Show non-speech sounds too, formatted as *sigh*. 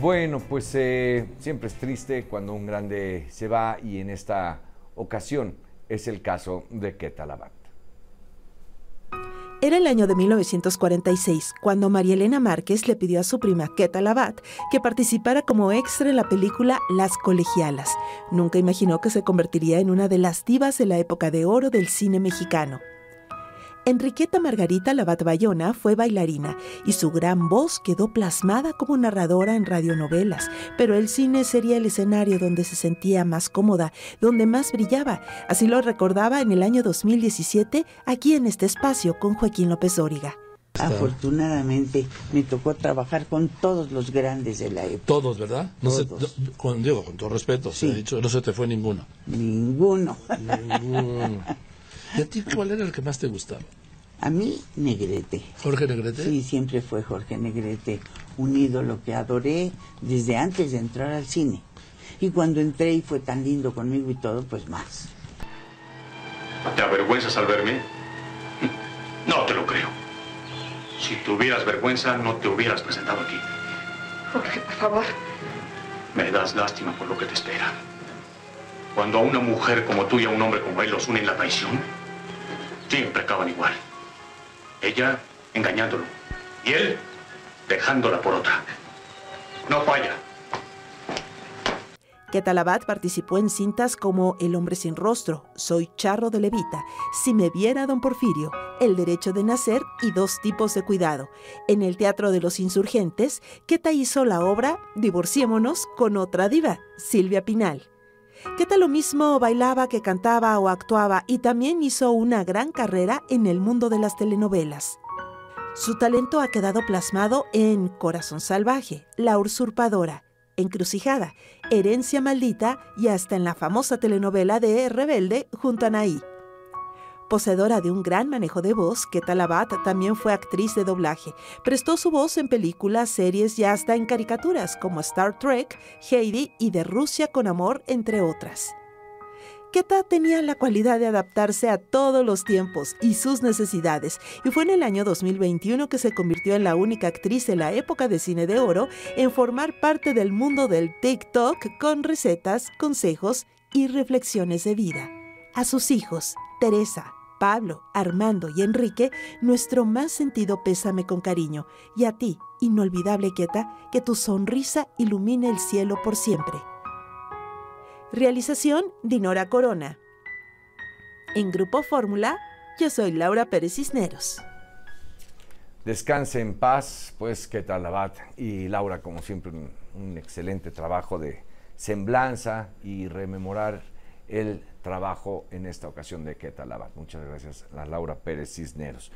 Bueno, pues eh, siempre es triste cuando un grande se va y en esta ocasión es el caso de Ketalabat. Era el año de 1946 cuando María Elena Márquez le pidió a su prima Keta Labat que participara como extra en la película Las Colegialas. Nunca imaginó que se convertiría en una de las divas de la época de oro del cine mexicano. Enriqueta Margarita Labat Bayona fue bailarina y su gran voz quedó plasmada como narradora en radionovelas, pero el cine sería el escenario donde se sentía más cómoda, donde más brillaba. Así lo recordaba en el año 2017 aquí en este espacio con Joaquín López Dóriga. Afortunadamente me tocó trabajar con todos los grandes de la época. Todos, ¿verdad? No se- Todos. no- con, digo, con todo respeto, se Sí. ha dicho, no se te fue ninguno. Ninguno. Ninguno. *laughs* ¿Y a ti cuál era el que más te gustaba? A mí, Negrete. ¿Jorge Negrete? Sí, siempre fue Jorge Negrete, un ídolo que adoré desde antes de entrar al cine. Y cuando entré y fue tan lindo conmigo y todo, pues más. ¿Te avergüenzas al verme? No te lo creo. Si tuvieras vergüenza, no te hubieras presentado aquí. Jorge, por favor. Me das lástima por lo que te espera. Cuando a una mujer como tú y a un hombre como él los une en la traición, siempre acaban igual. Ella engañándolo y él dejándola por otra. No falla. Ketalabat participó en cintas como El hombre sin rostro, Soy charro de levita, Si me viera don Porfirio, El derecho de nacer y Dos tipos de cuidado. En el Teatro de los Insurgentes, Keta hizo la obra Divorciémonos con otra diva, Silvia Pinal. Keta lo mismo bailaba que cantaba o actuaba y también hizo una gran carrera en el mundo de las telenovelas. Su talento ha quedado plasmado en Corazón Salvaje, La Usurpadora, Encrucijada, Herencia Maldita y hasta en la famosa telenovela de Rebelde junto a Anaí. Poseedora de un gran manejo de voz, Keta Labat también fue actriz de doblaje. Prestó su voz en películas, series y hasta en caricaturas como Star Trek, Heidi y De Rusia con Amor, entre otras. Keta tenía la cualidad de adaptarse a todos los tiempos y sus necesidades, y fue en el año 2021 que se convirtió en la única actriz de la época de cine de oro en formar parte del mundo del TikTok con recetas, consejos y reflexiones de vida. A sus hijos, Teresa, Pablo, Armando y Enrique, nuestro más sentido pésame con cariño, y a ti, inolvidable Keta, que tu sonrisa ilumine el cielo por siempre. Realización Dinora Corona. En Grupo Fórmula, yo soy Laura Pérez Cisneros. Descanse en paz, pues Ketalabat y Laura, como siempre, un excelente trabajo de semblanza y rememorar el trabajo en esta ocasión de Ketalabat. Muchas gracias a Laura Pérez Cisneros.